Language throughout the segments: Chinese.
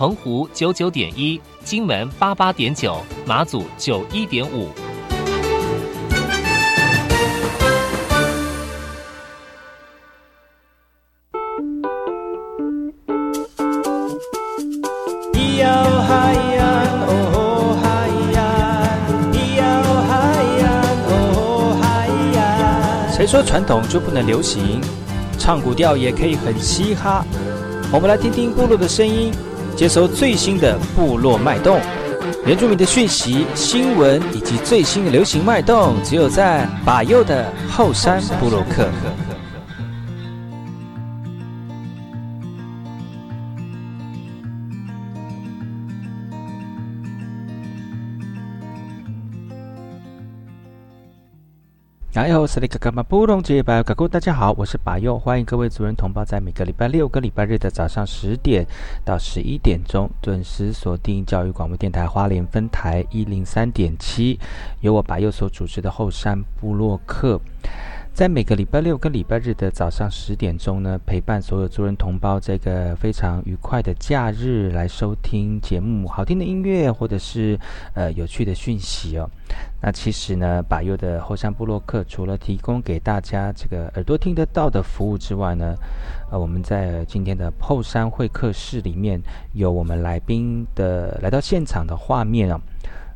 澎湖九九点一，金门八八点九，马祖九一点五。谁说传统就不能流行，唱古调也可以很嘻哈。我们来听听部落的声音，接收最新的部落脉动、原住民的讯息、新闻以及最新的流行脉动，只有在把右的后山部落克。哎呦，是那个干嘛不懂这把？各位大家好，我是把佑，欢迎各位族人同胞在每个礼拜六跟礼拜日的早上十点到十一点钟准时锁定教育广播电台花莲分台一零三点七，由我把佑所主持的后山部落客。在每个礼拜六跟礼拜日的早上十点钟呢，陪伴所有族人同胞这个非常愉快的假日来收听节目，好听的音乐或者是呃有趣的讯息哦。那其实呢，把右的后山部落客除了提供给大家这个耳朵听得到的服务之外呢，呃，我们在今天的后山会客室里面有我们来宾的来到现场的画面啊。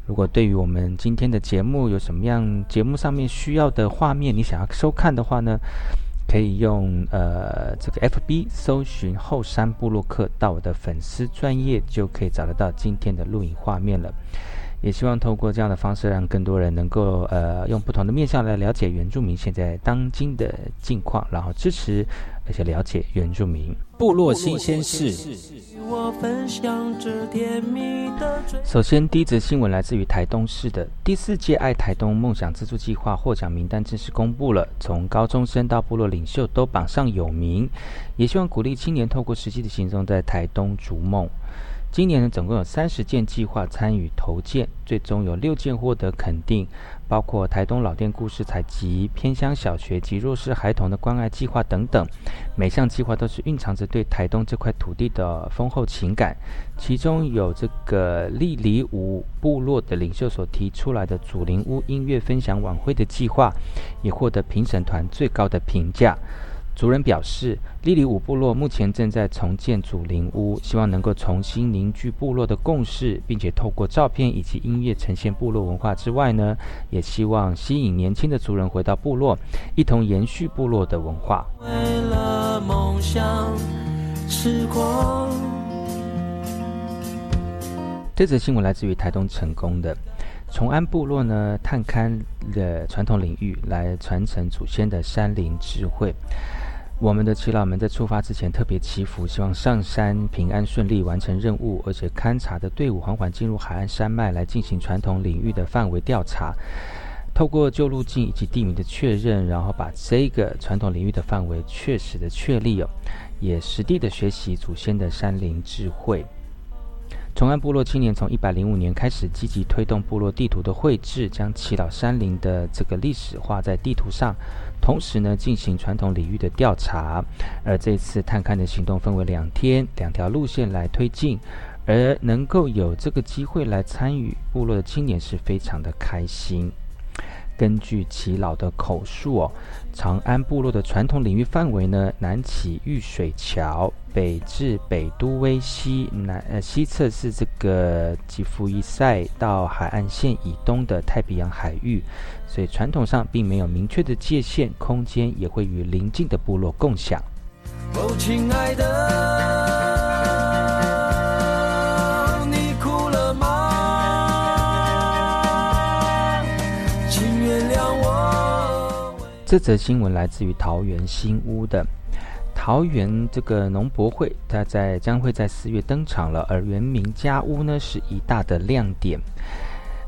如果对于我们今天的节目有什么样节目上面需要的画面，你想要收看的话呢，可以用呃这个 F B 搜寻后山部落客到我的粉丝专业，就可以找得到今天的录影画面了。也希望透过这样的方式，让更多人能够呃用不同的面向来了解原住民现在当今的境况，然后支持而且了解原住民部落新鲜事。首先，第一则新闻来自于台东市的第四届爱台东梦想资助计划获奖名单正式公布了，从高中生到部落领袖都榜上有名，也希望鼓励青年透过实际的行动在台东逐梦。今年呢，总共有三十件计划参与投件，最终有六件获得肯定，包括台东老店故事采集、偏乡小学及弱势孩童的关爱计划等等。每项计划都是蕴藏着对台东这块土地的丰厚情感。其中有这个利里舞部落的领袖所提出来的祖灵屋音乐分享晚会的计划，也获得评审团最高的评价。族人表示，利里武部落目前正在重建祖灵屋，希望能够重新凝聚部落的共识，并且透过照片以及音乐呈现部落文化之外呢，也希望吸引年轻的族人回到部落，一同延续部落的文化。为了梦想，这则新闻来自于台东成功的崇安部落呢，探勘的传统领域来传承祖先的山林智慧。我们的祈老们在出发之前特别祈福，希望上山平安顺利完成任务，而且勘察的队伍缓缓进入海岸山脉来进行传统领域的范围调查，透过旧路径以及地名的确认，然后把这个传统领域的范围确实的确立哦，也实地的学习祖先的山林智慧。崇安部落青年从一百零五年开始积极推动部落地图的绘制，将祈祷山林的这个历史画在地图上。同时呢，进行传统领域的调查，而这次探勘的行动分为两天，两条路线来推进，而能够有这个机会来参与部落的青年是非常的开心。根据耆老的口述哦，长安部落的传统领域范围呢，南起玉水桥，北至北都威西，南呃西侧是这个吉福伊塞到海岸线以东的太平洋海域，所以传统上并没有明确的界限，空间也会与邻近的部落共享。哦，亲爱的。这则新闻来自于桃园新屋的桃园这个农博会，它在将会在四月登场了，而原名家屋呢是一大的亮点。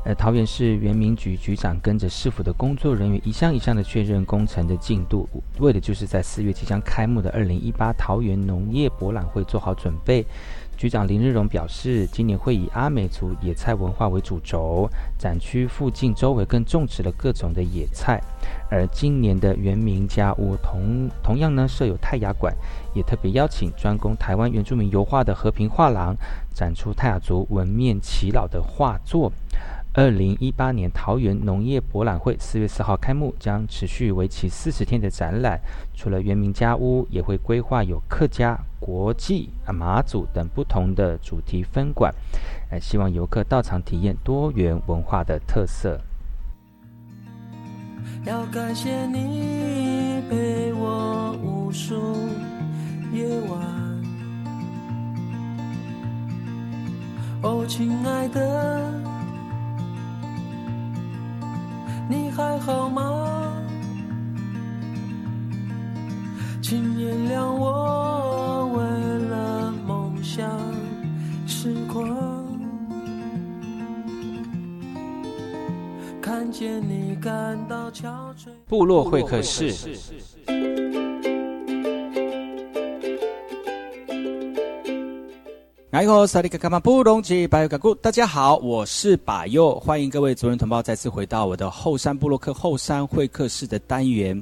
呃，桃园市原民局局长跟着市府的工作人员一项一项的确认工程的进度，为的就是在四月即将开幕的二零一八桃园农业博览会做好准备。局长林日荣表示，今年会以阿美族野菜文化为主轴，展区附近周围更种植了各种的野菜。而今年的原名家屋同同样呢设有泰雅馆，也特别邀请专攻台湾原住民油画的和平画廊，展出泰雅族纹面耆老的画作。二零一八年桃园农业博览会四月四号开幕，将持续为期四十天的展览。除了原名家屋，也会规划有客家、国际、啊马祖等不同的主题分馆，呃，希望游客到场体验多元文化的特色。要感谢你陪我无数夜晚，哦，亲爱的。你还好吗？请原谅我为了梦想痴狂。看见你感到憔悴。部落会客室。哎呦，萨利卡卡马布隆吉巴尤卡古，大家好，我是巴尤，欢迎各位族人同胞再次回到我的后山部落克后山会客室的单元。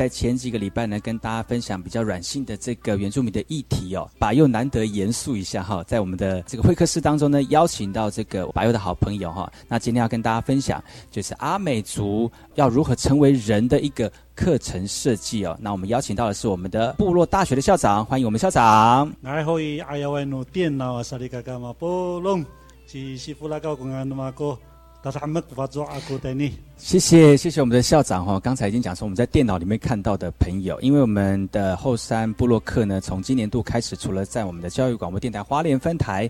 在前几个礼拜呢，跟大家分享比较软性的这个原住民的议题哦，把又难得严肃一下哈，在我们的这个会客室当中呢，邀请到这个把又的好朋友哈，那今天要跟大家分享就是阿美族要如何成为人的一个课程设计哦，那我们邀请到的是我们的部落大学的校长，欢迎我们校长。大家没法做阿哥的你。谢谢谢谢我们的校长哈，刚才已经讲说我们在电脑里面看到的朋友，因为我们的后山布洛克呢，从今年度开始，除了在我们的教育广播电台花莲分台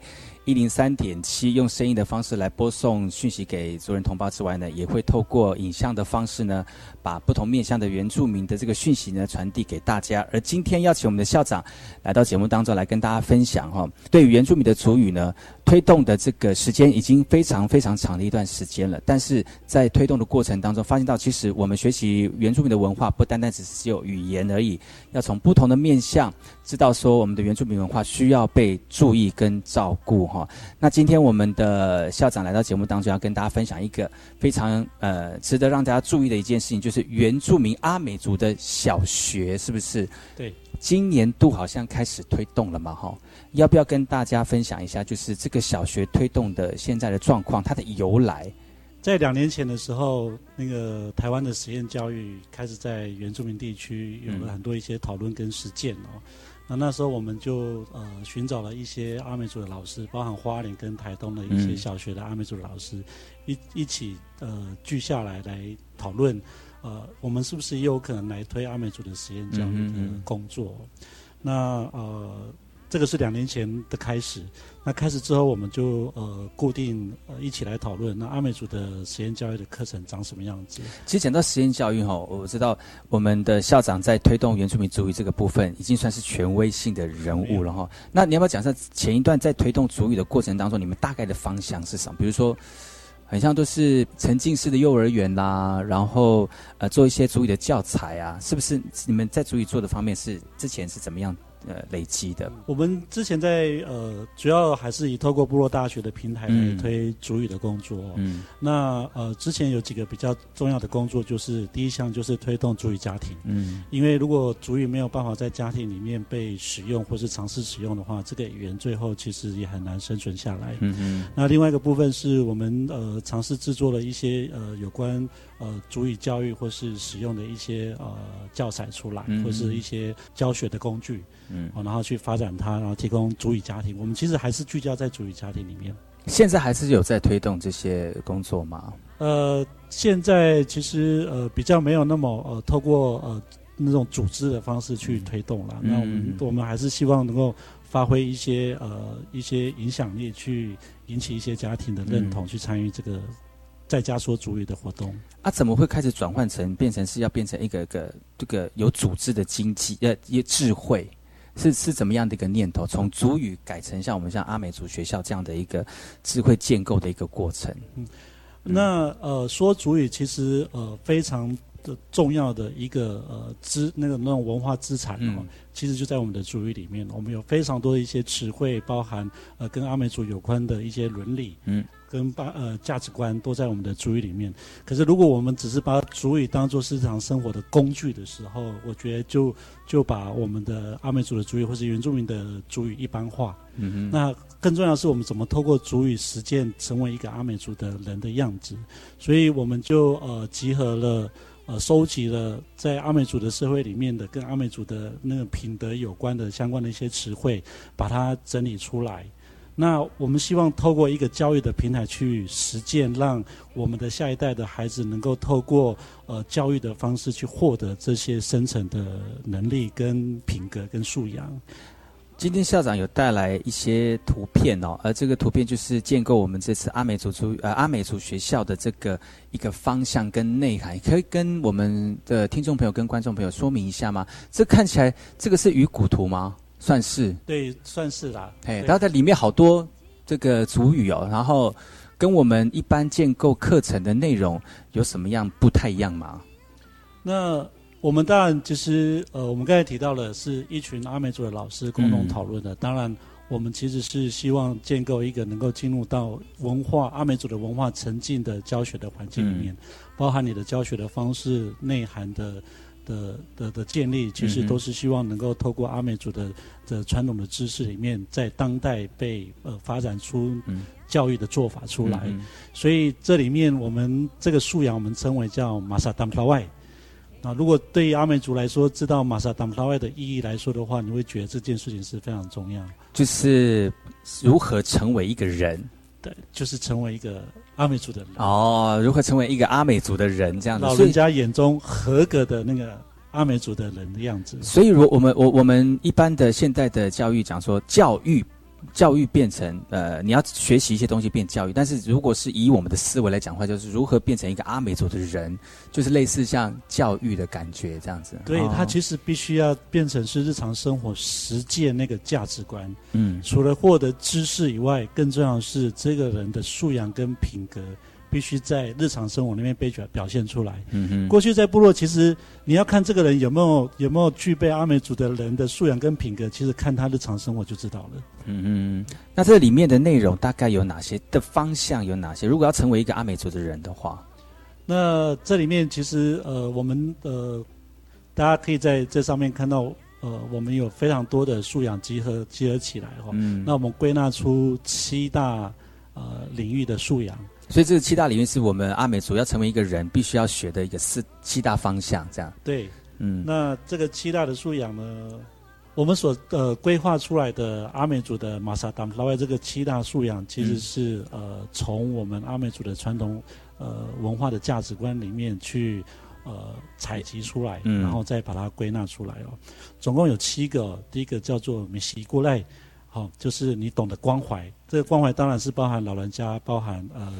一零三点七用声音的方式来播送讯息给族人同胞之外呢，也会透过影像的方式呢，把不同面向的原住民的这个讯息呢传递给大家。而今天邀请我们的校长来到节目当中来跟大家分享哈，对于原住民的族语呢。推动的这个时间已经非常非常长的一段时间了，但是在推动的过程当中，发现到其实我们学习原住民的文化，不单单只是只有语言而已，要从不同的面向知道说我们的原住民文化需要被注意跟照顾哈。那今天我们的校长来到节目当中，要跟大家分享一个非常呃值得让大家注意的一件事情，就是原住民阿美族的小学是不是？对，今年度好像开始推动了嘛哈。要不要跟大家分享一下，就是这个小学推动的现在的状况，它的由来？在两年前的时候，那个台湾的实验教育开始在原住民地区有了很多一些讨论跟实践哦。那那时候我们就呃寻找了一些阿美族的老师，包含花莲跟台东的一些小学的阿美族老师，一一起呃聚下来来讨论，呃，我们是不是也有可能来推阿美族的实验教育的工作？那呃。这个是两年前的开始，那开始之后，我们就呃固定呃一起来讨论，那阿美族的实验教育的课程长什么样子？其实讲到实验教育哈，我知道我们的校长在推动原住民族语这个部分，已经算是权威性的人物了哈。那你要不要讲一下前一段在推动族语的过程当中，你们大概的方向是什么？比如说，很像都是沉浸式的幼儿园啦，然后呃做一些主语的教材啊，是不是？你们在主语做的方面是之前是怎么样？呃，累积的。我们之前在呃，主要还是以透过部落大学的平台来推主语的工作。嗯，那呃，之前有几个比较重要的工作，就是第一项就是推动主语家庭。嗯，因为如果主语没有办法在家庭里面被使用或是尝试使用的话，这个语言最后其实也很难生存下来。嗯嗯。那另外一个部分是我们呃尝试制作了一些呃有关。呃，主语教育或是使用的一些呃教材出来，或是一些教学的工具，嗯，然后去发展它，然后提供主语家庭。我们其实还是聚焦在主语家庭里面。现在还是有在推动这些工作吗？呃，现在其实呃比较没有那么呃透过呃那种组织的方式去推动了。那我们我们还是希望能够发挥一些呃一些影响力，去引起一些家庭的认同，去参与这个。在家说主语的活动。啊，怎么会开始转换成变成是要变成一个个这个有组织的经济呃一智慧？是是怎么样的一个念头？从主语改成像我们像阿美族学校这样的一个智慧建构的一个过程。嗯，那呃说主语其实呃非常的重要的一个呃资那个那种文化资产哦，其实就在我们的主语里面。我们有非常多的一些词汇，包含呃跟阿美族有关的一些伦理。嗯。跟把呃价值观都在我们的主语里面，可是如果我们只是把主语当做日常生活的工具的时候，我觉得就就把我们的阿美族的主语或是原住民的主语一般化。嗯哼。那更重要的是，我们怎么透过主语实践成为一个阿美族的人的样子？所以我们就呃集合了呃收集了在阿美族的社会里面的跟阿美族的那个品德有关的相关的一些词汇，把它整理出来。那我们希望透过一个教育的平台去实践，让我们的下一代的孩子能够透过呃教育的方式去获得这些深层的能力、跟品格、跟素养。今天校长有带来一些图片哦，而这个图片就是建构我们这次阿美族族呃阿美族学校的这个一个方向跟内涵，可以跟我们的听众朋友跟观众朋友说明一下吗？这看起来这个是鱼骨图吗？算是对，算是啦。哎，然后在里面好多这个主语哦，然后跟我们一般建构课程的内容有什么样不太一样吗？那我们当然其实呃，我们刚才提到了是一群阿美族的老师共同讨论的。当然，我们其实是希望建构一个能够进入到文化阿美族的文化沉浸的教学的环境里面，包含你的教学的方式、内涵的。的的的建立，其实都是希望能够透过阿美族的的传统的知识里面，在当代被呃发展出教育的做法出来。所以这里面我们这个素养，我们称为叫马萨达姆拉外。啊，如果对于阿美族来说，知道玛莎达姆拉外的意义来说的话，你会觉得这件事情是非常重要。就是如何成为一个人。对，就是成为一个阿美族的人哦。如何成为一个阿美族的人？这样子，老人家眼中合格的那个阿美族的人的样子。所以，如我们我我们一般的现代的教育讲说教育。教育变成呃，你要学习一些东西变教育，但是如果是以我们的思维来讲话，就是如何变成一个阿美族的人，就是类似像教育的感觉这样子。对他其实必须要变成是日常生活实践那个价值观。嗯，除了获得知识以外，更重要的是这个人的素养跟品格。必须在日常生活里面被表表现出来。嗯哼。过去在部落，其实你要看这个人有没有有没有具备阿美族的人的素养跟品格，其实看他日常生活就知道了。嗯哼。那这里面的内容大概有哪些的方向有哪些？如果要成为一个阿美族的人的话，那这里面其实呃，我们呃，大家可以在这上面看到呃，我们有非常多的素养集合集合起来哈。嗯。那我们归纳出七大呃领域的素养。所以这个七大领域是我们阿美族要成为一个人必须要学的一个四七大方向，这样。对，嗯，那这个七大的素养呢，我们所呃规划出来的阿美族的马萨达姆拉外这个七大素养，其实是呃从我们阿美族的传统呃文化的价值观里面去呃采集出来，然后再把它归纳出来哦。总共有七个，第一个叫做米西过来，好，就是你懂得关怀，这个关怀当然是包含老人家，包含呃。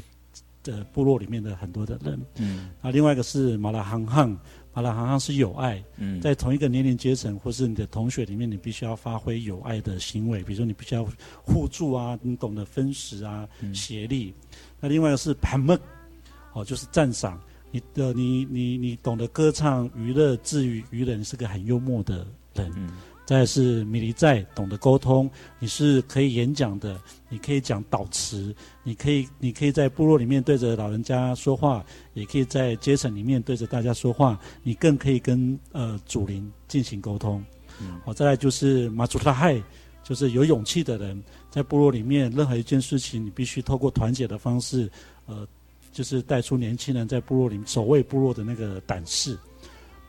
的部落里面的很多的人，嗯，啊，另外一个是马拉航航，马拉航航是友爱，嗯，在同一个年龄阶层或是你的同学里面，你必须要发挥友爱的行为，比如说你必须要互助啊，你懂得分食啊，协力。那另外一个是盘梦，哦，就是赞赏。你的，你你你懂得歌唱、娱乐、治愈愚人，是个很幽默的人。再是米离在懂得沟通，你是可以演讲的，你可以讲导词，你可以你可以在部落里面对着老人家说话，也可以在阶层里面对着大家说话，你更可以跟呃祖灵进行沟通。好，再来就是马祖拉亥，就是有勇气的人，在部落里面任何一件事情，你必须透过团结的方式，呃，就是带出年轻人在部落里守卫部落的那个胆识。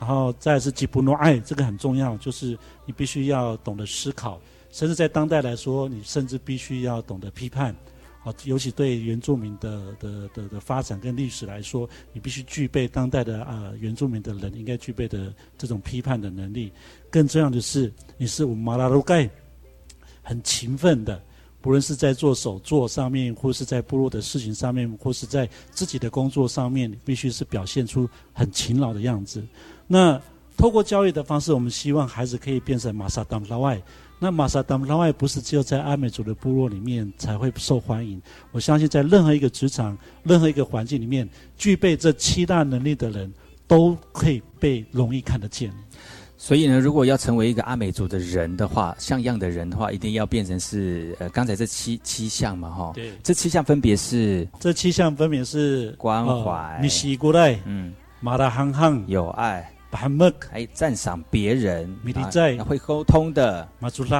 然后再是吉布诺爱，这个很重要，就是你必须要懂得思考，甚至在当代来说，你甚至必须要懂得批判。好，尤其对原住民的的的的发展跟历史来说，你必须具备当代的啊原住民的人应该具备的这种批判的能力。更重要的是，你是我们马拉鲁盖，很勤奋的，不论是在做手作上面，或是在部落的事情上面，或是在自己的工作上面，必须是表现出很勤劳的样子。那透过教育的方式，我们希望孩子可以变成马萨当拉外。那马萨当拉外不是只有在阿美族的部落里面才会受欢迎。我相信在任何一个职场、任何一个环境里面，具备这七大能力的人都可以被容易看得见。所以呢，如果要成为一个阿美族的人的话，像样的人的话，一定要变成是呃刚才这七七项嘛，哈。对。这七项分别是？这七项分别是关怀、你洗过来、嗯、马达憨憨、有爱、还赞赏别人、会沟通的、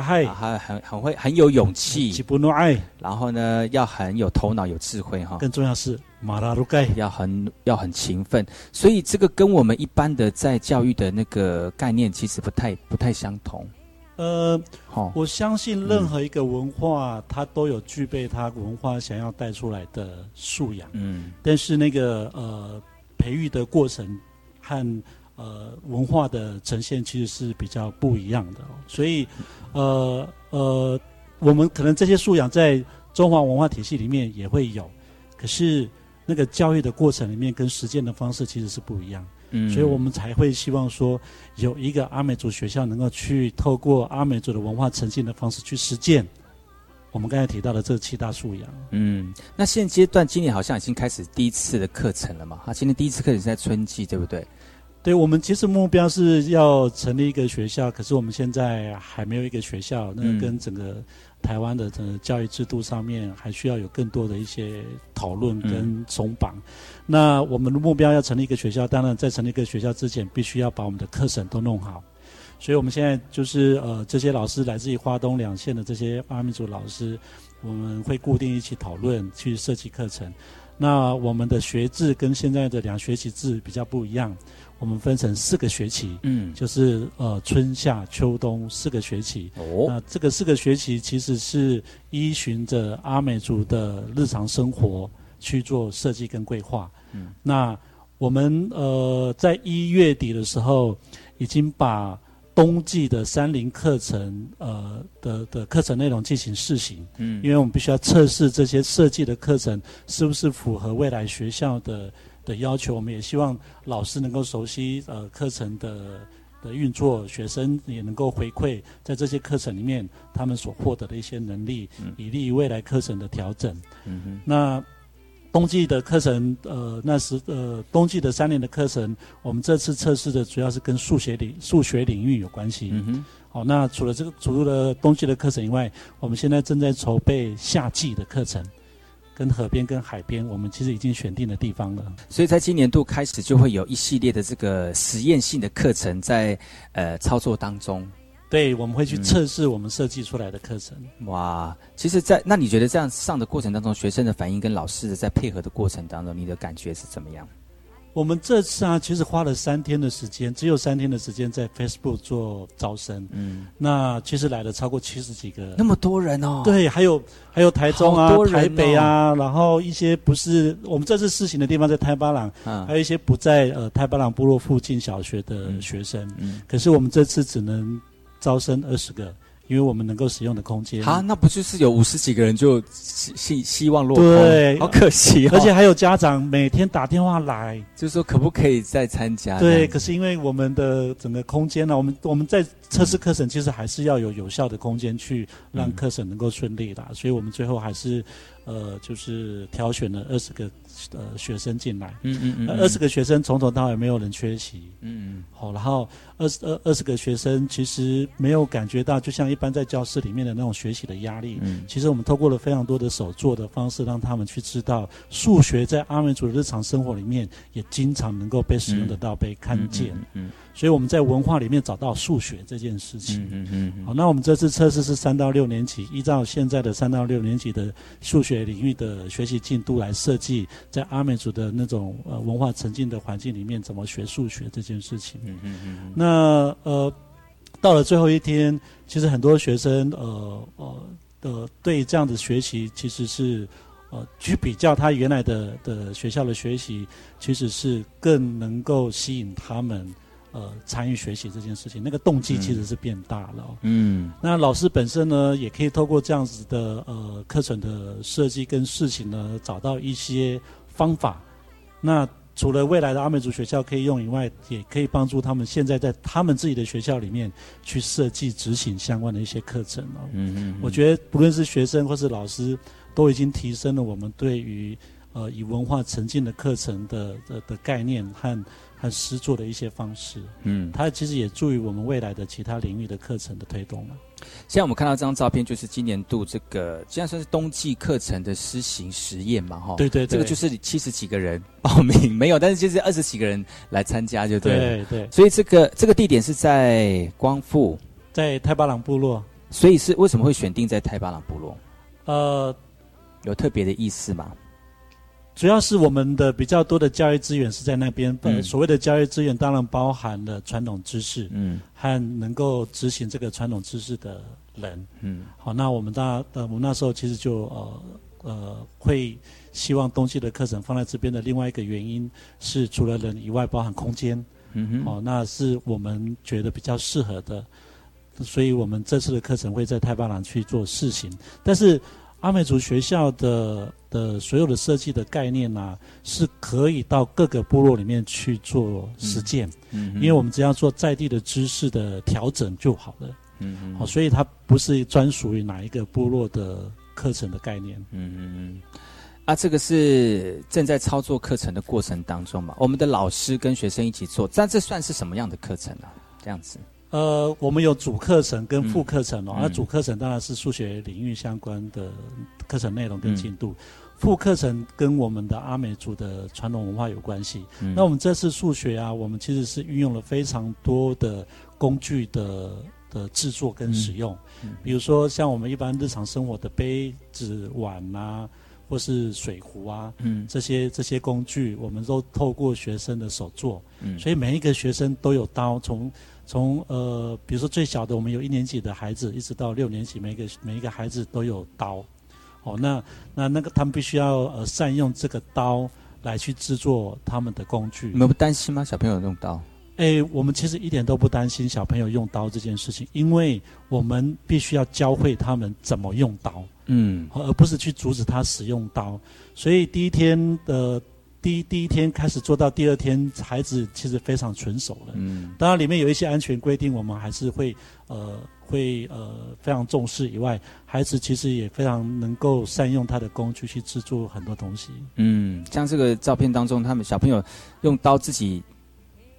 还很很会很有勇气、然后呢要很有头脑、有智慧，哈。更重要是。要很要很勤奋，所以这个跟我们一般的在教育的那个概念其实不太不太相同。呃，好，我相信任何一个文化，它都有具备它文化想要带出来的素养。嗯，但是那个呃培育的过程和呃文化的呈现其实是比较不一样的。所以，呃呃，我们可能这些素养在中华文化体系里面也会有，可是。那个教育的过程里面跟实践的方式其实是不一样，嗯，所以我们才会希望说有一个阿美族学校能够去透过阿美族的文化呈现的方式去实践我们刚才提到的这七大素养。嗯，那现阶段今年好像已经开始第一次的课程了嘛？哈，今年第一次课程是在春季，对不对？对，我们其实目标是要成立一个学校，可是我们现在还没有一个学校，那跟整个。台湾的这教育制度上面还需要有更多的一些讨论跟松绑。那我们的目标要成立一个学校，当然在成立一个学校之前，必须要把我们的课程都弄好。所以我们现在就是呃，这些老师来自于花东两县的这些阿美族老师，我们会固定一起讨论去设计课程。那我们的学制跟现在的两学期制比较不一样。我们分成四个学期，嗯，就是呃春夏秋冬四个学期。哦，那这个四个学期其实是依循着阿美族的日常生活去做设计跟规划。嗯，那我们呃在一月底的时候，已经把冬季的山林课程呃的的课程内容进行试行。嗯，因为我们必须要测试这些设计的课程是不是符合未来学校的。的要求，我们也希望老师能够熟悉呃课程的的运作，学生也能够回馈在这些课程里面他们所获得的一些能力，嗯以利于未来课程的调整。嗯哼。那冬季的课程，呃，那时呃冬季的三年的课程，我们这次测试的主要是跟数学领数学领域有关系。嗯哼。好，那除了这个除了冬季的课程以外，我们现在正在筹备夏季的课程。跟河边、跟海边，我们其实已经选定的地方了。所以在今年度开始，就会有一系列的这个实验性的课程在呃操作当中。对，我们会去测试我们设计出来的课程。哇，其实，在那你觉得这样上的过程当中，学生的反应跟老师的在配合的过程当中，你的感觉是怎么样？我们这次啊，其实花了三天的时间，只有三天的时间在 Facebook 做招生。嗯，那其实来了超过七十几个，那么多人哦。对，还有还有台中啊、台北啊，然后一些不是我们这次试行的地方在台巴朗，还有一些不在呃台巴朗部落附近小学的学生。嗯，可是我们这次只能招生二十个。因为我们能够使用的空间啊，那不就是有五十几个人就希希希望落空？对，好可惜。而且还有家长每天打电话来，就是说可不可以再参加？对，可是因为我们的整个空间呢，我们我们在测试课程，其实还是要有有效的空间去让课程能够顺利的，所以我们最后还是呃，就是挑选了二十个。呃，学生进来，嗯嗯嗯，二十个学生从头到尾没有人缺席，嗯嗯，好，然后二十二二十个学生其实没有感觉到，就像一般在教室里面的那种学习的压力，嗯，其实我们透过了非常多的手做的方式，让他们去知道数学在阿美族的日常生活里面也经常能够被使用得到、被看见，嗯。所以我们在文化里面找到数学这件事情。嗯嗯嗯。好，那我们这次测试是三到六年级，依照现在的三到六年级的数学领域的学习进度来设计，在阿美族的那种呃文化沉浸的环境里面，怎么学数学这件事情。嗯嗯嗯。那呃，到了最后一天，其实很多学生呃呃呃对这样的学习其实是呃去比较他原来的的学校的学习，其实是更能够吸引他们。呃参与学习这件事情，那个动机其实是变大了。嗯，那老师本身呢，也可以透过这样子的呃课程的设计跟事情呢，找到一些方法。那除了未来的阿美族学校可以用以外，也可以帮助他们现在在他们自己的学校里面去设计执行相关的一些课程哦。嗯嗯，我觉得不论是学生或是老师，都已经提升了我们对于呃以文化沉浸的课程的的的概念和和实作的一些方式。嗯，它其实也助于我们未来的其他领域的课程的推动了。现在我们看到这张照片，就是今年度这个，既然算是冬季课程的施行实验嘛，哈。对对，这个就是七十几个人报名，没有，但是就是二十几个人来参加，就对。对对。所以这个这个地点是在光复，在泰巴朗部落。所以是为什么会选定在泰巴朗部落？呃，有特别的意思吗？主要是我们的比较多的教育资源是在那边。呃，所谓的教育资源当然包含了传统知识，嗯，和能够执行这个传统知识的人，嗯。好，那我们大呃，我们那时候其实就呃呃会希望冬季的课程放在这边的另外一个原因是，除了人以外，包含空间，嗯哼。哦，那是我们觉得比较适合的，所以我们这次的课程会在太巴朗去做试行，但是。阿美族学校的的所有的设计的概念呢，是可以到各个部落里面去做实践，嗯，因为我们只要做在地的知识的调整就好了，嗯嗯，好，所以它不是专属于哪一个部落的课程的概念，嗯嗯嗯，啊，这个是正在操作课程的过程当中嘛，我们的老师跟学生一起做，但这算是什么样的课程呢？这样子。呃，我们有主课程跟副课程哦。那主课程当然是数学领域相关的课程内容跟进度，副课程跟我们的阿美族的传统文化有关系。那我们这次数学啊，我们其实是运用了非常多的工具的的制作跟使用，比如说像我们一般日常生活的杯子、碗啊，或是水壶啊，嗯。这些这些工具，我们都透过学生的手做，所以每一个学生都有刀从。从呃，比如说最小的，我们有一年级的孩子，一直到六年级，每个每一个孩子都有刀，哦，那那那个他们必须要呃善用这个刀来去制作他们的工具。你们不担心吗？小朋友用刀？哎，我们其实一点都不担心小朋友用刀这件事情，因为我们必须要教会他们怎么用刀，嗯，而不是去阻止他使用刀。所以第一天的。第一第一天开始做到第二天，孩子其实非常纯熟了。嗯，当然里面有一些安全规定，我们还是会呃会呃非常重视。以外，孩子其实也非常能够善用他的工具去制作很多东西。嗯，像这个照片当中，他们小朋友用刀自己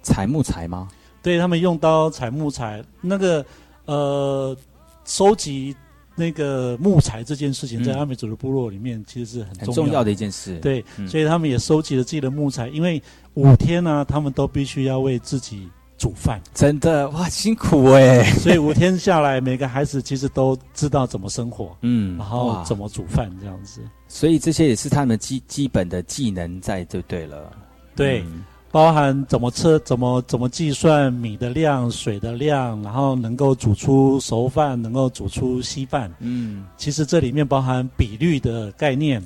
采木材吗？对他们用刀采木材，那个呃收集。那个木材这件事情，在阿美族的部落里面，其实是很重要的一件事。对，所以他们也收集了自己的木材，因为五天呢，他们都必须要为自己煮饭。真的哇，辛苦哎！所以五天下来，每个孩子其实都知道怎么生活，嗯，然后怎么煮饭这样子。所以这些也是他们基基本的技能在，就对了。对。包含怎么测、怎么怎么计算米的量、水的量，然后能够煮出熟饭，能够煮出稀饭。嗯，其实这里面包含比率的概念。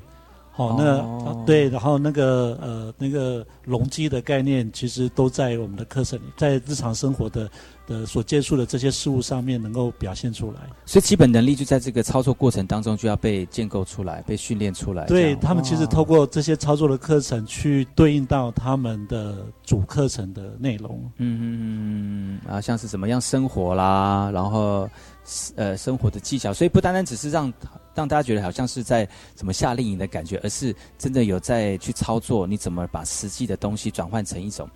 好，那对，然后那个呃那个容积的概念，其实都在我们的课程里，在日常生活的的所接触的这些事物上面能够表现出来。所以基本能力就在这个操作过程当中就要被建构出来、被训练出来。对他们其实透过这些操作的课程去对应到他们的主课程的内容。嗯嗯嗯嗯，啊，像是怎么样生活啦，然后呃生活的技巧，所以不单单只是让。让大家觉得好像是在什么夏令营的感觉，而是真的有在去操作，你怎么把实际的东西转换成一种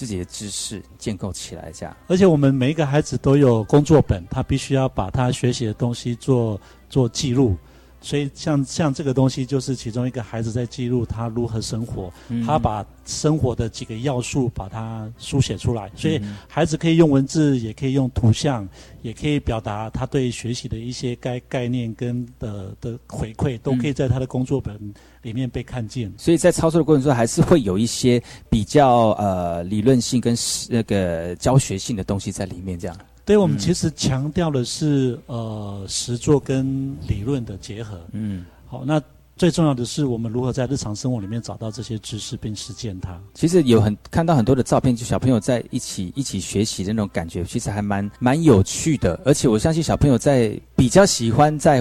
自己的知识建构起来，这样。而且我们每一个孩子都有工作本，他必须要把他学习的东西做做记录。所以，像像这个东西，就是其中一个孩子在记录他如何生活，他把生活的几个要素把它书写出来。所以，孩子可以用文字，也可以用图像，也可以表达他对学习的一些概概念跟的的回馈，都可以在他的工作本里面被看见。所以在操作的过程中，还是会有一些比较呃理论性跟那个教学性的东西在里面，这样。所以我们其实强调的是，呃，实作跟理论的结合。嗯，好，那最重要的是我们如何在日常生活里面找到这些知识并实践它。其实有很看到很多的照片，就小朋友在一起一起学习的那种感觉，其实还蛮蛮有趣的。而且我相信小朋友在比较喜欢在，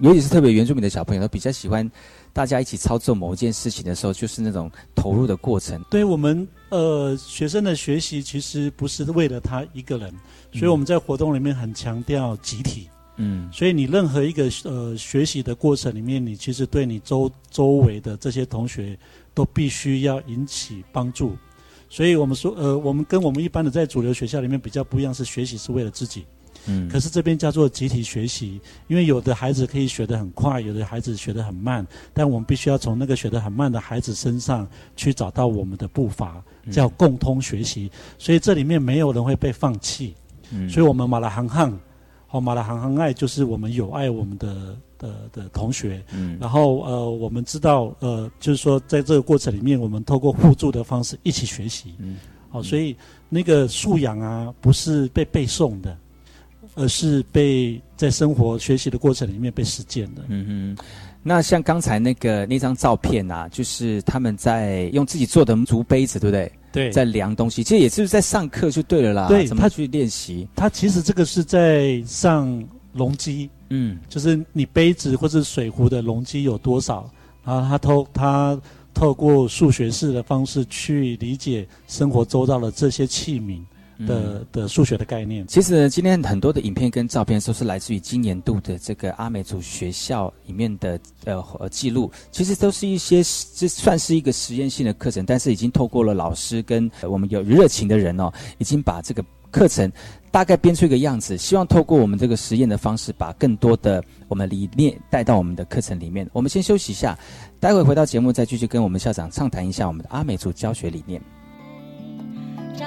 尤其是特别原住民的小朋友，都比较喜欢大家一起操作某一件事情的时候，就是那种投入的过程。对我们呃学生的学习，其实不是为了他一个人，所以我们在活动里面很强调集体。嗯，所以你任何一个呃学习的过程里面，你其实对你周周围的这些同学都必须要引起帮助。所以我们说，呃，我们跟我们一般的在主流学校里面比较不一样，是学习是为了自己。嗯，可是这边叫做集体学习，因为有的孩子可以学得很快，有的孩子学得很慢，但我们必须要从那个学得很慢的孩子身上去找到我们的步伐，叫共通学习。所以这里面没有人会被放弃。嗯，所以我们马来航航。好，马来行行爱就是我们有爱我们的的的同学，嗯，然后呃，我们知道呃，就是说在这个过程里面，我们透过互助的方式一起学习，嗯，好，所以那个素养啊，不是被背诵的，而是被在生活学习的过程里面被实践的，嗯哼。那像刚才那个那张照片啊，就是他们在用自己做的竹杯子，对不对？对，在量东西，其实也就是在上课就对了啦。对，怎么去练习？他其实这个是在上容积，嗯，就是你杯子或者水壶的容积有多少，然后他透他透过数学式的方式去理解生活周遭的这些器皿。的的数学的概念，其实今天很多的影片跟照片都是来自于今年度的这个阿美族学校里面的呃记录，其实都是一些这算是一个实验性的课程，但是已经透过了老师跟我们有热情的人哦，已经把这个课程大概编出一个样子，希望透过我们这个实验的方式，把更多的我们理念带到我们的课程里面。我们先休息一下，待会回到节目再继续跟我们校长畅谈一下我们的阿美族教学理念。下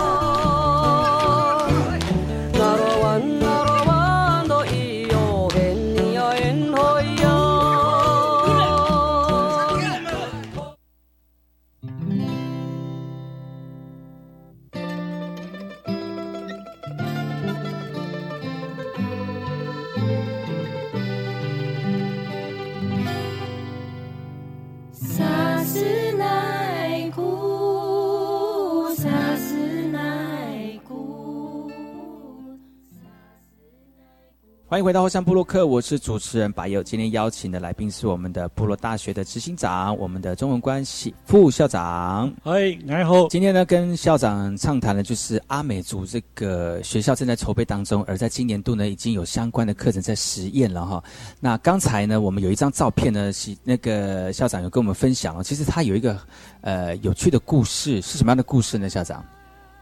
欢迎回到后山部落客，我是主持人白友。今天邀请的来宾是我们的部落大学的执行长，我们的中文关系副校长。嗨，然后。今天呢，跟校长畅谈的就是阿美族这个学校正在筹备当中，而在今年度呢，已经有相关的课程在实验了哈。那刚才呢，我们有一张照片呢，是那个校长有跟我们分享哦。其实他有一个呃有趣的故事，是什么样的故事呢？校长？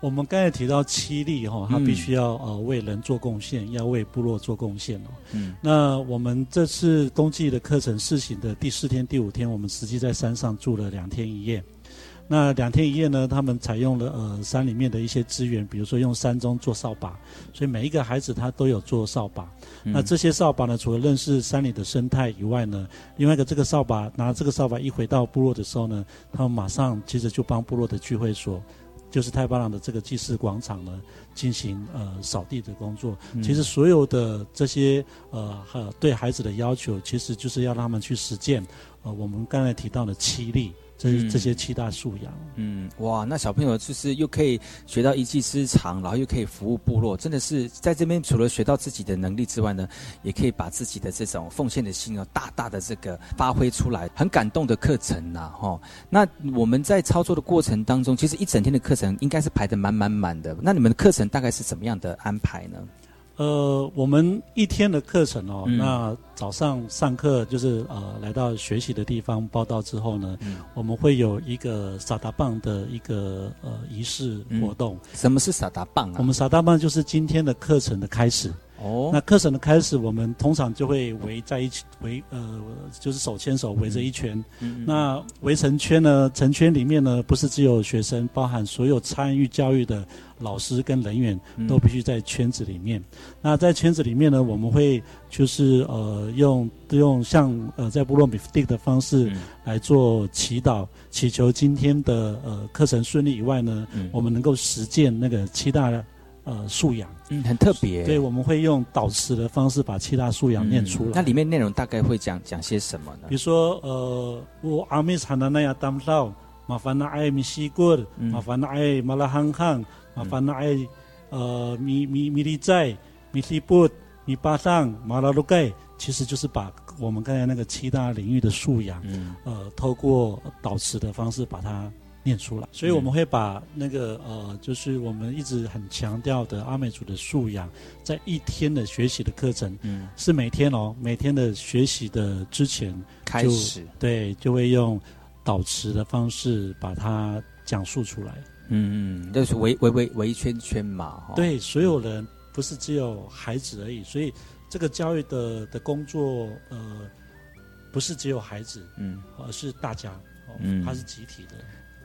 我们刚才提到七力哈，他必须要呃为人做贡献，要为部落做贡献哦。嗯，那我们这次冬季的课程试行的第四天、第五天，我们实际在山上住了两天一夜。那两天一夜呢，他们采用了呃山里面的一些资源，比如说用山中做扫把，所以每一个孩子他都有做扫把。那这些扫把呢，除了认识山里的生态以外呢，另外一个这个扫把拿这个扫把一回到部落的时候呢，他们马上其实就帮部落的聚会所。就是太巴朗的这个祭祀广场呢，进行呃扫地的工作。其实所有的这些呃对孩子的要求，其实就是要让他们去实践呃我们刚才提到的七力。这这些七大素养，嗯，哇，那小朋友就是又可以学到一技之长，然后又可以服务部落，真的是在这边除了学到自己的能力之外呢，也可以把自己的这种奉献的心啊，大大的这个发挥出来，很感动的课程呐，哈。那我们在操作的过程当中，其实一整天的课程应该是排的满满满的。那你们的课程大概是怎么样的安排呢？呃，我们一天的课程哦，那早上上课就是呃，来到学习的地方报道之后呢，我们会有一个撒达棒的一个呃仪式活动。什么是撒达棒啊？我们撒达棒就是今天的课程的开始。哦，那课程的开始，我们通常就会围在一起，围呃，就是手牵手围着一圈。嗯那围成圈呢，成圈里面呢，不是只有学生，包含所有参与教育的老师跟人员，都必须在圈子里面。那在圈子里面呢，我们会就是呃，用用像呃，在部落米夫蒂的方式来做祈祷，祈求今天的呃课程顺利以外呢，我们能够实践那个七大。呃，素养，嗯，很特别。对，我们会用导词的方式把七大素养念出来。那里面内容大概会讲讲些什么呢？比如说，呃，我阿弥陀那呀当道，麻烦那爱米西过，麻烦那爱马拉汉汉，麻烦那爱呃米米米利在米西布米巴上马拉鲁盖，其实就是把我们刚才那个七大领域的素养，呃，透过导词的方式把它。念出来，所以我们会把那个呃，就是我们一直很强调的阿美族的素养，在一天的学习的课程，嗯，是每天哦，每天的学习的之前开始，对，就会用导词的方式把它讲述出来，嗯嗯，就是围围围围一圈圈嘛，对，所有人不是只有孩子而已，所以这个教育的的工作，呃，不是只有孩子，嗯，而是大家，嗯，它是集体的。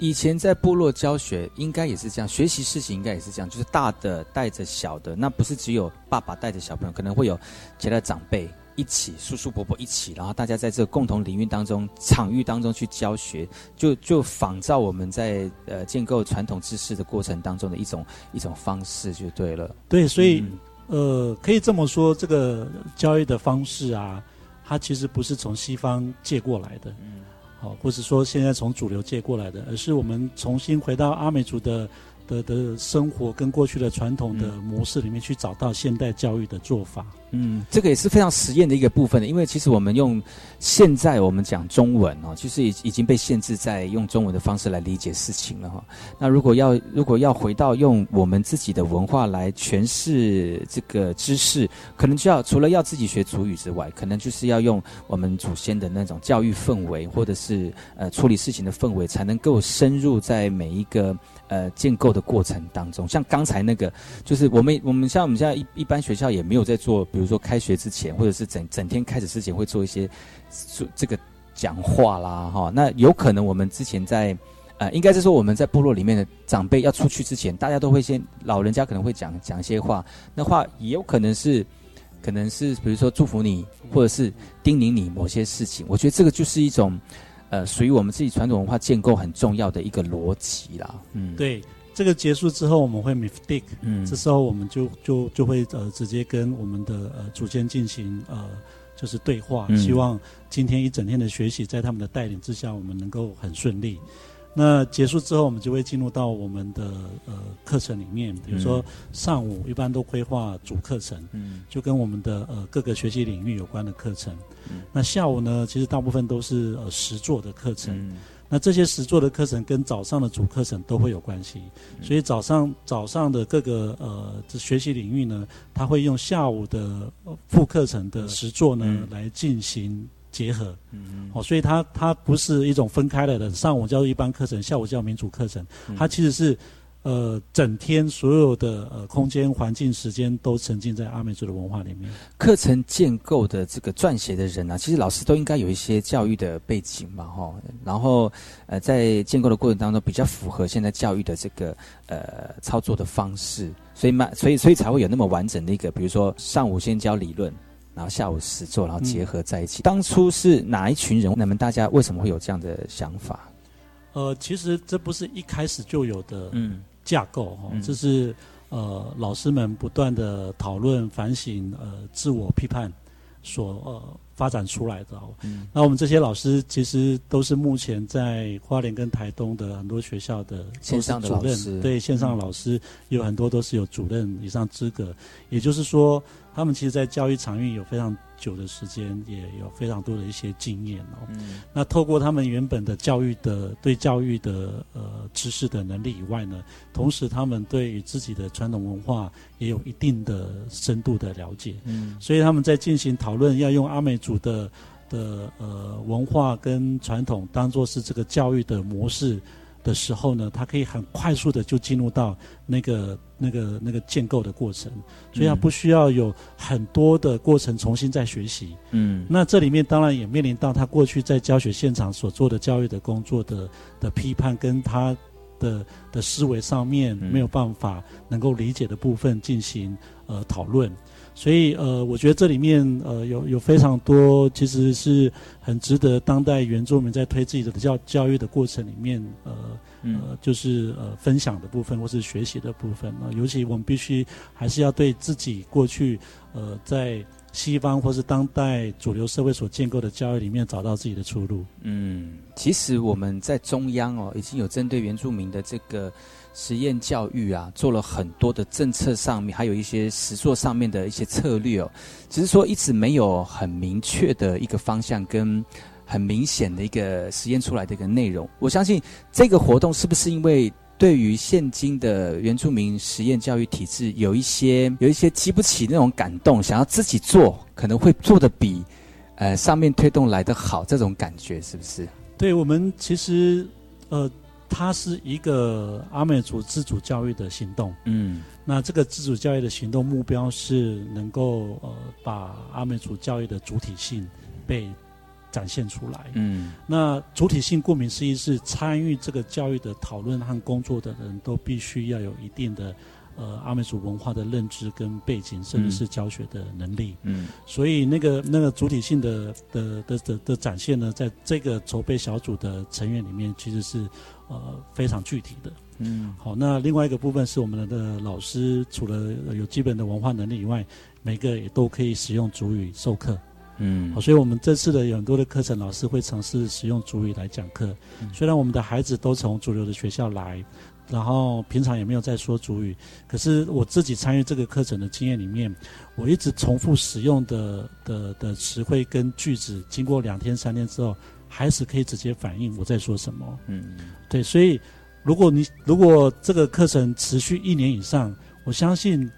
以前在部落教学，应该也是这样，学习事情应该也是这样，就是大的带着小的，那不是只有爸爸带着小朋友，可能会有其他长辈一起，叔叔伯伯一起，然后大家在这个共同领域当中、场域当中去教学，就就仿照我们在呃建构传统知识的过程当中的一种一种方式就对了。对，所以呃，可以这么说，这个教育的方式啊，它其实不是从西方借过来的。哦，或者说现在从主流界过来的，而是我们重新回到阿美族的的的生活跟过去的传统的模式里面去找到现代教育的做法。嗯，这个也是非常实验的一个部分的，因为其实我们用现在我们讲中文哦，其实已已经被限制在用中文的方式来理解事情了哈。那如果要如果要回到用我们自己的文化来诠释这个知识，可能就要除了要自己学主语之外，可能就是要用我们祖先的那种教育氛围，或者是呃处理事情的氛围，才能够深入在每一个呃建构的过程当中。像刚才那个，就是我们我们像我们现在一一般学校也没有在做，比如。说开学之前，或者是整整天开始之前，会做一些做这个讲话啦，哈。那有可能我们之前在呃，应该是说我们在部落里面的长辈要出去之前，大家都会先老人家可能会讲讲一些话，那话也有可能是可能是比如说祝福你，或者是叮咛你某些事情。我觉得这个就是一种呃，属于我们自己传统文化建构很重要的一个逻辑啦。嗯，对。这个结束之后，我们会 mistake，嗯，这时候我们就就就会呃直接跟我们的呃祖先进行呃就是对话，希望今天一整天的学习在他们的带领之下，我们能够很顺利。那结束之后，我们就会进入到我们的呃课程里面，比如说上午一般都规划主课程，嗯，就跟我们的呃各个学习领域有关的课程。那下午呢，其实大部分都是呃实作的课程。那这些实作的课程跟早上的主课程都会有关系，所以早上早上的各个呃学习领域呢，他会用下午的副课程的实作呢来进行结合，嗯哦，所以它它不是一种分开来的，上午教一般课程，下午教民主课程，它其实是。呃，整天所有的呃空间、环境、时间都沉浸在阿美族的文化里面。课程建构的这个撰写的人啊，其实老师都应该有一些教育的背景嘛，哈。然后呃，在建构的过程当中，比较符合现在教育的这个呃操作的方式，所以嘛，所以所以才会有那么完整的一个，比如说上午先教理论，然后下午实做，然后结合在一起。当初是哪一群人？那么大家为什么会有这样的想法？呃，其实这不是一开始就有的，嗯。架构哈，这是呃老师们不断的讨论、反省、呃自我批判所呃发展出来的。嗯，那我们这些老师其实都是目前在花莲跟台东的很多学校的线上的主任，对线上老师有很多都是有主任以上资格，也就是说，他们其实，在教育场域有非常。久的时间也有非常多的一些经验哦。嗯，那透过他们原本的教育的对教育的呃知识的能力以外呢，同时他们对于自己的传统文化也有一定的深度的了解。嗯，所以他们在进行讨论要用阿美族的的呃文化跟传统当做是这个教育的模式的时候呢，他可以很快速的就进入到那个那个那个建构的过程，所以他不需要有很多的过程重新再学习。嗯，那这里面当然也面临到他过去在教学现场所做的教育的工作的的批判，跟他的的思维上面没有办法能够理解的部分进行呃讨论。所以，呃，我觉得这里面，呃，有有非常多，其实是很值得当代原住民在推自己的教教育的过程里面，呃，呃，就是呃分享的部分或是学习的部分啊。尤其我们必须还是要对自己过去，呃，在西方或是当代主流社会所建构的教育里面找到自己的出路。嗯，其实我们在中央哦，已经有针对原住民的这个。实验教育啊，做了很多的政策上面，还有一些实作上面的一些策略哦，只是说一直没有很明确的一个方向跟很明显的一个实验出来的一个内容。我相信这个活动是不是因为对于现今的原住民实验教育体制有一些有一些激不起那种感动，想要自己做，可能会做的比呃上面推动来的好，这种感觉是不是？对我们其实呃。它是一个阿美族自主教育的行动。嗯，那这个自主教育的行动目标是能够呃把阿美族教育的主体性被展现出来。嗯，那主体性顾名思义是参与这个教育的讨论和工作的人都必须要有一定的。呃，阿美族文化的认知跟背景，甚至是教学的能力，嗯，所以那个那个主体性的的的的的展现呢，在这个筹备小组的成员里面，其实是呃非常具体的，嗯，好，那另外一个部分是我们的老师，除了有基本的文化能力以外，每个也都可以使用主语授课，嗯，好，所以我们这次的有很多的课程，老师会尝试使用主语来讲课，虽然我们的孩子都从主流的学校来。然后平常也没有在说主语，可是我自己参与这个课程的经验里面，我一直重复使用的的的词汇跟句子，经过两天三天之后，还是可以直接反映我在说什么。嗯，对，所以如果你如果这个课程持续一年以上，我相信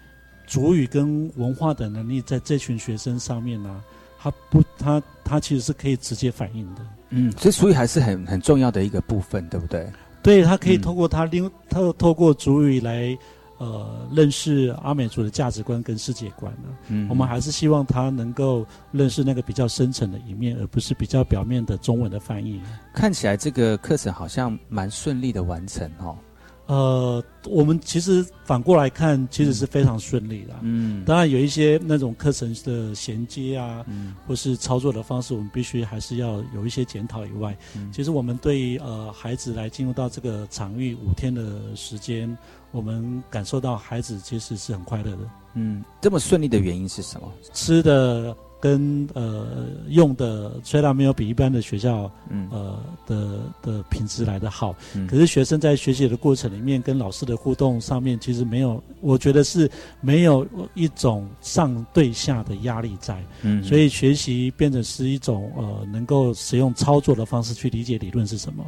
主语跟文化的能力在这群学生上面呢，他不他他其实是可以直接反映的。嗯，所以主语还是很很重要的一个部分，对不对？对他可以透过他另透透过主语来，呃，认识阿美族的价值观跟世界观呢。嗯，我们还是希望他能够认识那个比较深层的一面，而不是比较表面的中文的翻译。看起来这个课程好像蛮顺利的完成哦。呃，我们其实反过来看，其实是非常顺利的。嗯，当然有一些那种课程的衔接啊，嗯，或是操作的方式，我们必须还是要有一些检讨以外，其实我们对呃孩子来进入到这个场域五天的时间，我们感受到孩子其实是很快乐的。嗯，这么顺利的原因是什么？吃的。跟呃用的虽然没有比一般的学校呃的的品质来的好，可是学生在学习的过程里面跟老师的互动上面，其实没有，我觉得是没有一种上对下的压力在，嗯所以学习变成是一种呃能够使用操作的方式去理解理论是什么。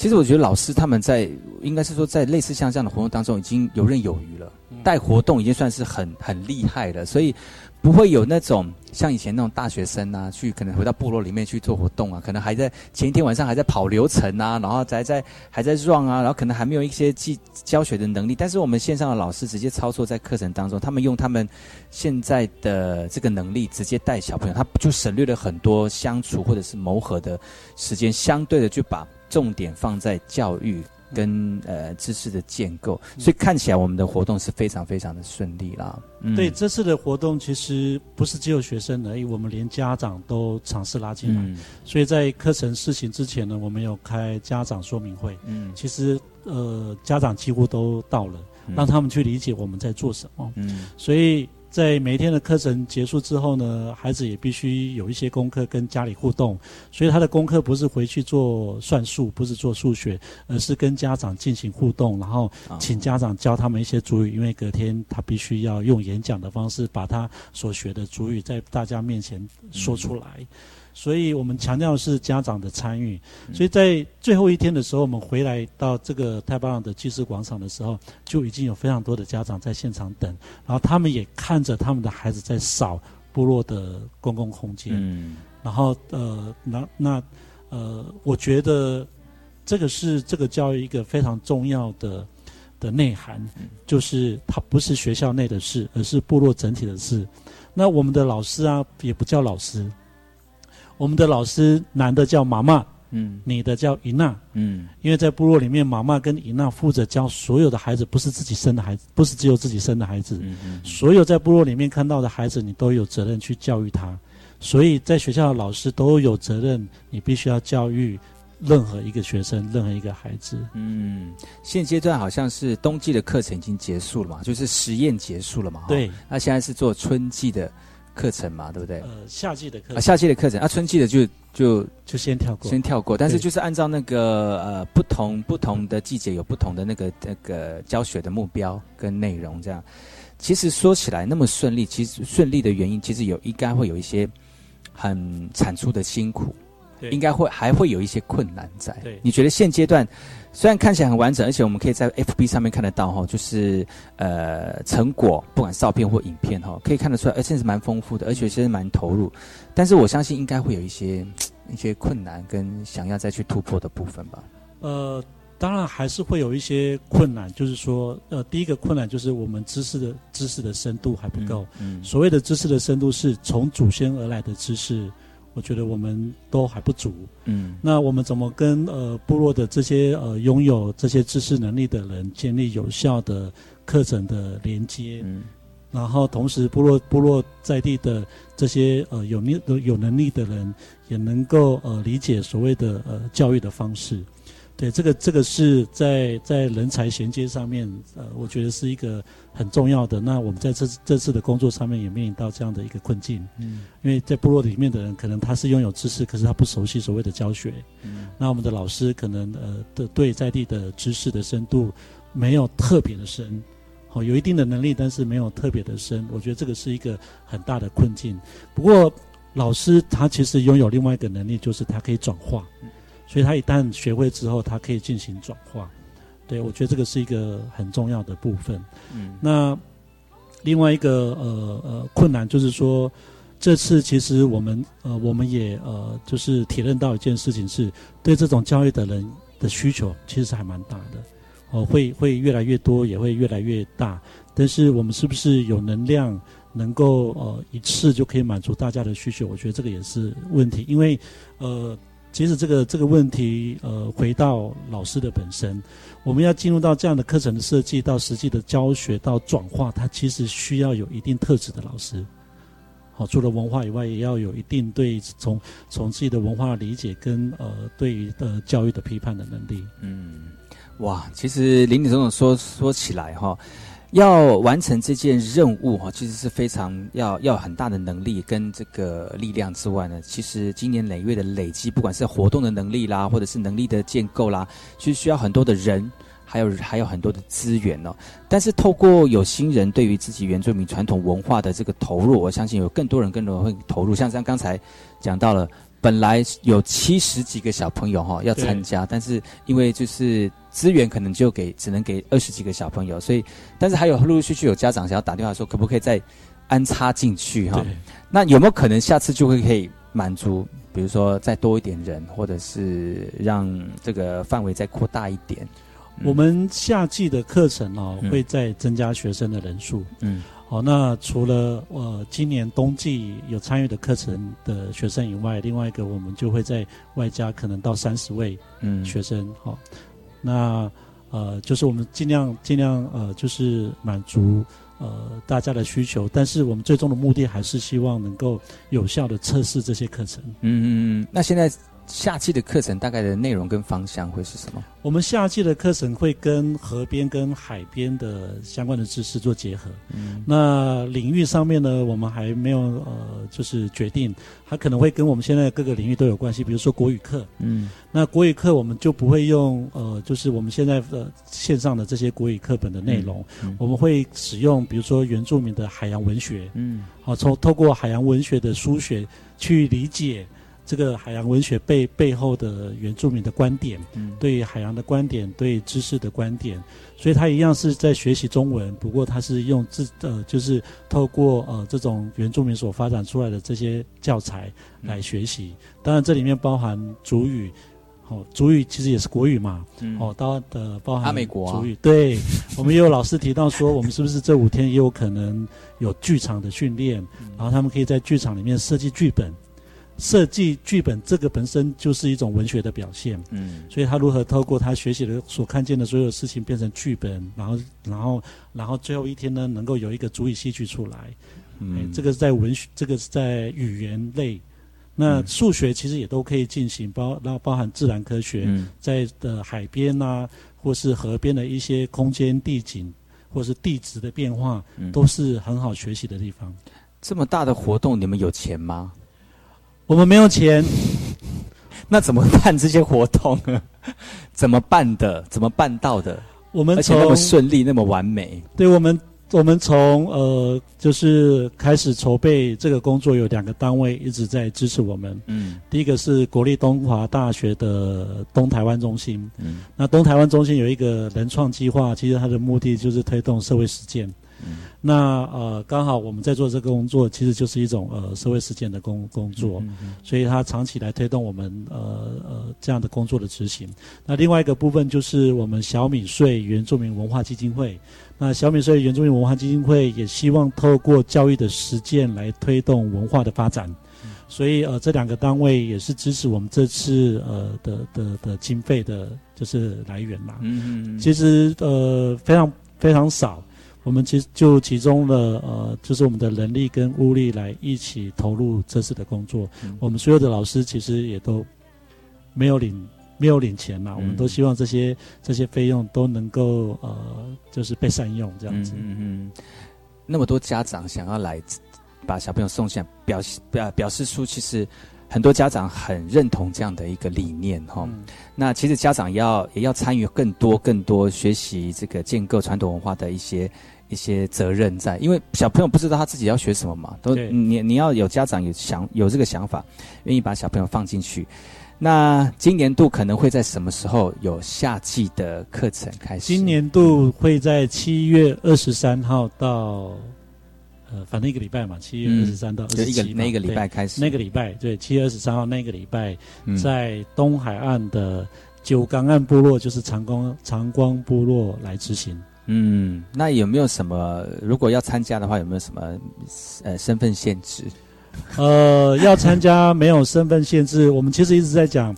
其实我觉得老师他们在应该是说在类似像这样的活动当中已经游刃有余了，带活动已经算是很很厉害了，所以。不会有那种像以前那种大学生啊，去可能回到部落里面去做活动啊，可能还在前一天晚上还在跑流程啊，然后还在还在 run 啊，然后可能还没有一些技教学的能力。但是我们线上的老师直接操作在课程当中，他们用他们现在的这个能力直接带小朋友，他就省略了很多相处或者是磨合的时间，相对的就把重点放在教育。跟呃知识的建构，所以看起来我们的活动是非常非常的顺利啦。对，这次的活动其实不是只有学生而已，我们连家长都尝试拉进来。所以在课程试行之前呢，我们有开家长说明会。嗯，其实呃家长几乎都到了，让他们去理解我们在做什么。嗯，所以。在每一天的课程结束之后呢，孩子也必须有一些功课跟家里互动，所以他的功课不是回去做算术，不是做数学，而是跟家长进行互动，然后请家长教他们一些主语，因为隔天他必须要用演讲的方式把他所学的主语在大家面前说出来。所以我们强调是家长的参与，所以在最后一天的时候，我们回来到这个太巴朗的祭祀广场的时候，就已经有非常多的家长在现场等，然后他们也看着他们的孩子在扫部落的公共空间，然后呃，那那呃，我觉得。这个是这个教育一个非常重要的的内涵，就是它不是学校内的事，而是部落整体的事。那我们的老师啊，也不叫老师，我们的老师男的叫妈妈。嗯，女的叫伊娜，嗯，因为在部落里面，妈妈跟伊娜负责教所有的孩子，不是自己生的孩子，不是只有自己生的孩子，嗯嗯，所有在部落里面看到的孩子，你都有责任去教育他，所以在学校的老师都有责任，你必须要教育任何一个学生，任何一个孩子。嗯，现阶段好像是冬季的课程已经结束了嘛，就是实验结束了嘛，对，那现在是做春季的。课程嘛，对不对？呃，夏季的课啊，夏季的课程啊，春季的就就就先跳过，先跳过。但是就是按照那个呃，不同不同的季节有不同的那个那个教学的目标跟内容，这样。其实说起来那么顺利，其实顺利的原因，其实有应该会有一些很产出的辛苦。应该会还会有一些困难在。对，你觉得现阶段虽然看起来很完整，而且我们可以在 FB 上面看得到哈，就是呃成果，不管照片或影片哈，可以看得出来，而且是蛮丰富的，而且其实蛮投入。但是我相信应该会有一些 一些困难跟想要再去突破的部分吧。呃，当然还是会有一些困难，就是说，呃，第一个困难就是我们知识的知识的深度还不够。嗯。所谓的知识的深度，是从祖先而来的知识。我觉得我们都还不足，嗯，那我们怎么跟呃部落的这些呃拥有这些知识能力的人建立有效的课程的连接？嗯，然后同时部落部落在地的这些呃有力有能力的人也能够呃理解所谓的呃教育的方式。对，这个这个是在在人才衔接上面，呃，我觉得是一个很重要的。那我们在这这次的工作上面也面临到这样的一个困境，嗯，因为在部落里面的人，可能他是拥有知识，可是他不熟悉所谓的教学，嗯，那我们的老师可能呃的对在地的知识的深度没有特别的深，好，有一定的能力，但是没有特别的深，我觉得这个是一个很大的困境。不过老师他其实拥有另外一个能力，就是他可以转化。所以他一旦学会之后，他可以进行转化。对我觉得这个是一个很重要的部分。嗯，那另外一个呃呃困难就是说，这次其实我们呃我们也呃就是体认到一件事情，是对这种教育的人的需求其实是还蛮大的。哦，会会越来越多，也会越来越大。但是我们是不是有能量能够呃一次就可以满足大家的需求？我觉得这个也是问题，因为呃。其实这个这个问题，呃，回到老师的本身，我们要进入到这样的课程的设计，到实际的教学，到转化，它其实需要有一定特质的老师。好，除了文化以外，也要有一定对从从自己的文化理解跟呃对于呃教育的批判的能力。嗯，哇，其实林总总说说起来哈。要完成这件任务哈，其实是非常要要很大的能力跟这个力量之外呢，其实今年累月的累积，不管是活动的能力啦，或者是能力的建构啦，其实需要很多的人，还有还有很多的资源哦。但是透过有心人对于自己原住民传统文化的这个投入，我相信有更多人更多人会投入。像像刚才讲到了。本来有七十几个小朋友哈要参加，但是因为就是资源可能就给只能给二十几个小朋友，所以但是还有陆陆续续有家长想要打电话说可不可以再安插进去哈？那有没有可能下次就会可以满足，比如说再多一点人，或者是让这个范围再扩大一点？我们夏季的课程哦会再增加学生的人数。嗯。好，那除了呃今年冬季有参与的课程的学生以外，另外一个我们就会在外加可能到三十位嗯学生。好，那呃就是我们尽量尽量呃就是满足呃大家的需求，但是我们最终的目的还是希望能够有效的测试这些课程。嗯嗯嗯，那现在。夏季的课程大概的内容跟方向会是什么？我们夏季的课程会跟河边、跟海边的相关的知识做结合。嗯，那领域上面呢，我们还没有呃，就是决定，它可能会跟我们现在各个领域都有关系。比如说国语课，嗯，那国语课我们就不会用呃，就是我们现在的线上的这些国语课本的内容，我们会使用比如说原住民的海洋文学，嗯，好，从透过海洋文学的书写去理解。这个海洋文学背背后的原住民的观点，对海洋的观点，对知识的观点，所以他一样是在学习中文，不过他是用自呃，就是透过呃这种原住民所发展出来的这些教材来学习。当然，这里面包含主语，哦，主语其实也是国语嘛，哦，到的包含阿美国主语，对，我们也有老师提到说，我们是不是这五天也有可能有剧场的训练，然后他们可以在剧场里面设计剧本，设计剧本这个本身就是一种文学的表现，嗯，所以他如何透过他学习的所看见的所有事情变成剧本，然后，然后，然后最后一天呢，能够有一个足以戏剧出来，嗯，这个是在文学，这个是在语言类。那数学其实也都可以进行，包然后包含自然科学，在的海边呐，或是河边的一些空间地景，或是地质的变化，都是很好学习的地方。这么大的活动，你们有钱吗？我们没有钱，那怎么办这些活动？怎么办的？怎么办到的？我们而且那么顺利，那么完美。对我们。我们从呃，就是开始筹备这个工作，有两个单位一直在支持我们。嗯，第一个是国立东华大学的东台湾中心。嗯，那东台湾中心有一个人创计划，其实它的目的就是推动社会实践。那呃，刚好我们在做这个工作，其实就是一种呃社会实践的工工作，所以它长期来推动我们呃呃这样的工作的执行。那另外一个部分就是我们小米税原住民文化基金会。那小米税原住民文化基金会也希望透过教育的实践来推动文化的发展，所以呃这两个单位也是支持我们这次呃的的的经费的，就是来源嘛。嗯嗯。其实呃非常非常少。我们其实就集中了呃，就是我们的人力跟物力来一起投入这次的工作。我们所有的老师其实也都没有领没有领钱嘛，我们都希望这些这些费用都能够呃，就是被善用这样子。嗯嗯。那么多家长想要来把小朋友送下，表表表示出其实很多家长很认同这样的一个理念哈。那其实家长要也要参与更多更多学习这个建构传统文化的一些。一些责任在，因为小朋友不知道他自己要学什么嘛，都你你要有家长有想有这个想法，愿意把小朋友放进去。那今年度可能会在什么时候有夏季的课程开始？今年度会在七月二十三号到，呃，反正一个礼拜嘛，七月二十三到二十七，那个礼拜开始，那个礼拜对，七月二十三号那个礼拜，在东海岸的九港岸部落，就是长光长光部落来执行。嗯，那有没有什么？如果要参加的话，有没有什么呃身份限制？呃，要参加没有身份限制。我们其实一直在讲，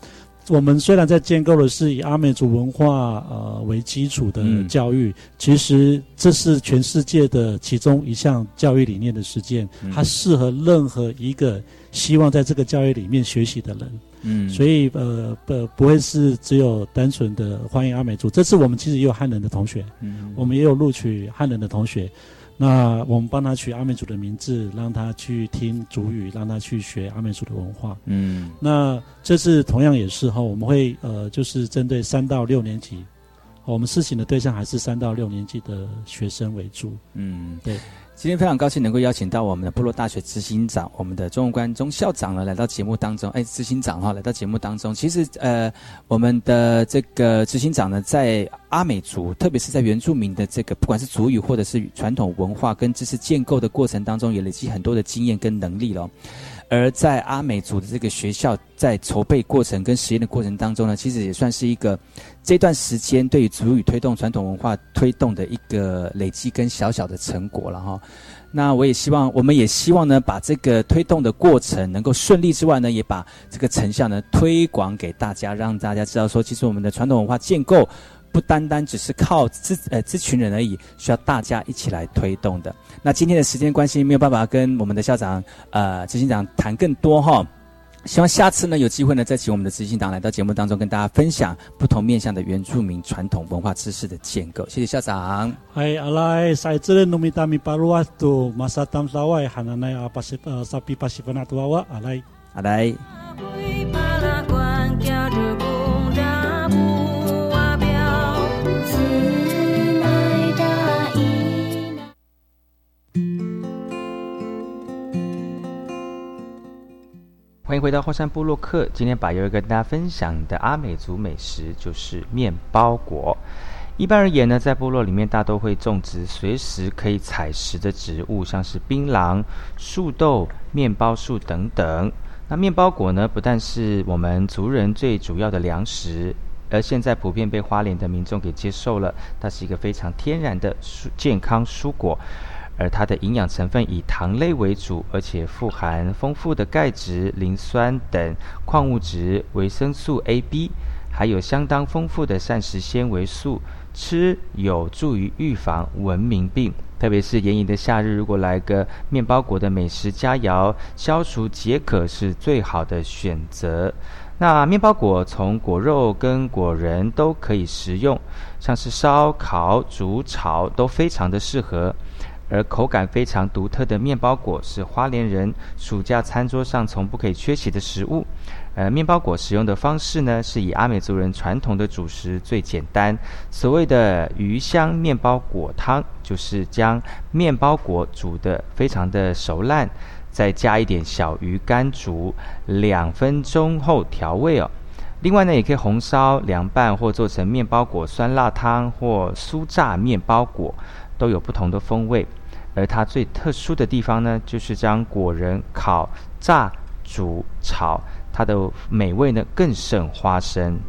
我们虽然在建构的是以阿美族文化呃为基础的教育，其实这是全世界的其中一项教育理念的实践，它适合任何一个希望在这个教育里面学习的人。嗯，所以呃不不会是只有单纯的欢迎阿美族。这次我们其实也有汉人的同学，嗯，我们也有录取汉人的同学。那我们帮他取阿美族的名字，让他去听主语，让他去学阿美族的文化。嗯，那这次同样也是哈，我们会呃就是针对三到六年级，我们试行的对象还是三到六年级的学生为主。嗯，对。今天非常高兴能够邀请到我们的部落大学执行长，我们的中文官钟校长呢来到节目当中。哎，执行长哈来到节目当中。其实呃，我们的这个执行长呢，在阿美族，特别是在原住民的这个不管是族语或者是传统文化跟知识建构的过程当中，也累积很多的经验跟能力了。而在阿美族的这个学校，在筹备过程跟实验的过程当中呢，其实也算是一个这段时间对于族语推动传统文化推动的一个累积跟小小的成果了哈。那我也希望，我们也希望呢，把这个推动的过程能够顺利之外呢，也把这个成效呢推广给大家，让大家知道说，其实我们的传统文化建构。不单单只是靠这呃这群人而已，需要大家一起来推动的。那今天的时间关系，没有办法跟我们的校长呃执行长谈更多哈。希望下次呢有机会呢再请我们的执行长来到节目当中，跟大家分享不同面向的原住民传统文化知识的建构。谢谢校长。嗨，阿来，塞兹勒努米达米巴鲁瓦杜马萨当沙瓦欢迎回到霍山部落客。今天把要跟大家分享的阿美族美食就是面包果。一般而言呢，在部落里面大都会种植随时可以采食的植物，像是槟榔、树豆、面包树等等。那面包果呢，不但是我们族人最主要的粮食，而现在普遍被花莲的民众给接受了。它是一个非常天然的蔬健康蔬果，而它的营养成分以糖类为主，而且富含丰富的钙质、磷酸等矿物质、维生素 A、B，还有相当丰富的膳食纤维素。吃有助于预防文明病，特别是炎炎的夏日，如果来个面包果的美食佳肴，消除解渴是最好的选择。那面包果从果肉跟果仁都可以食用，像是烧烤、煮、炒都非常的适合。而口感非常独特的面包果是花莲人暑假餐桌上从不可以缺席的食物。呃，面包果使用的方式呢，是以阿美族人传统的主食最简单，所谓的鱼香面包果汤，就是将面包果煮得非常的熟烂，再加一点小鱼干煮两分钟后调味哦。另外呢，也可以红烧、凉拌或做成面包果酸辣汤或酥炸面包果，都有不同的风味。而它最特殊的地方呢，就是将果仁烤、炸、煮、炒。它的美味呢，更胜花生。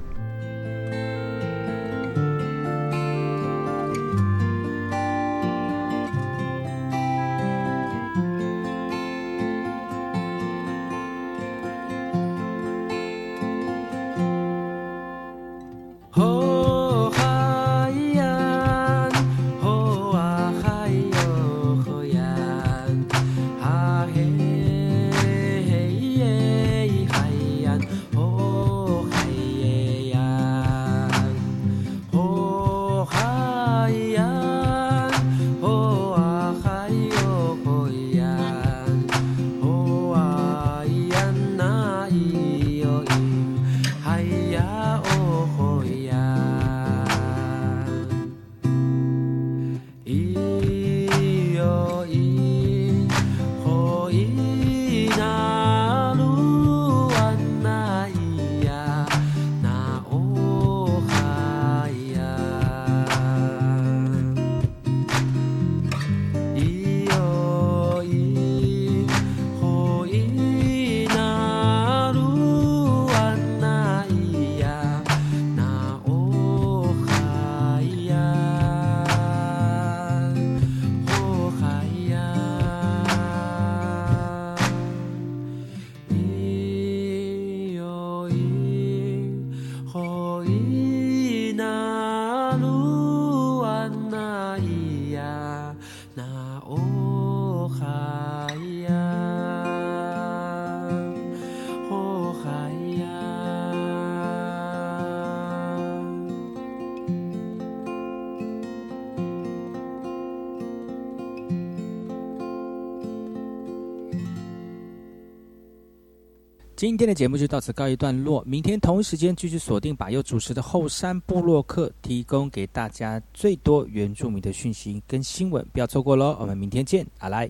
今天的节目就到此告一段落，明天同一时间继续锁定把右主持的后山部落客，提供给大家最多原住民的讯息跟新闻，不要错过喽！我们明天见，阿来。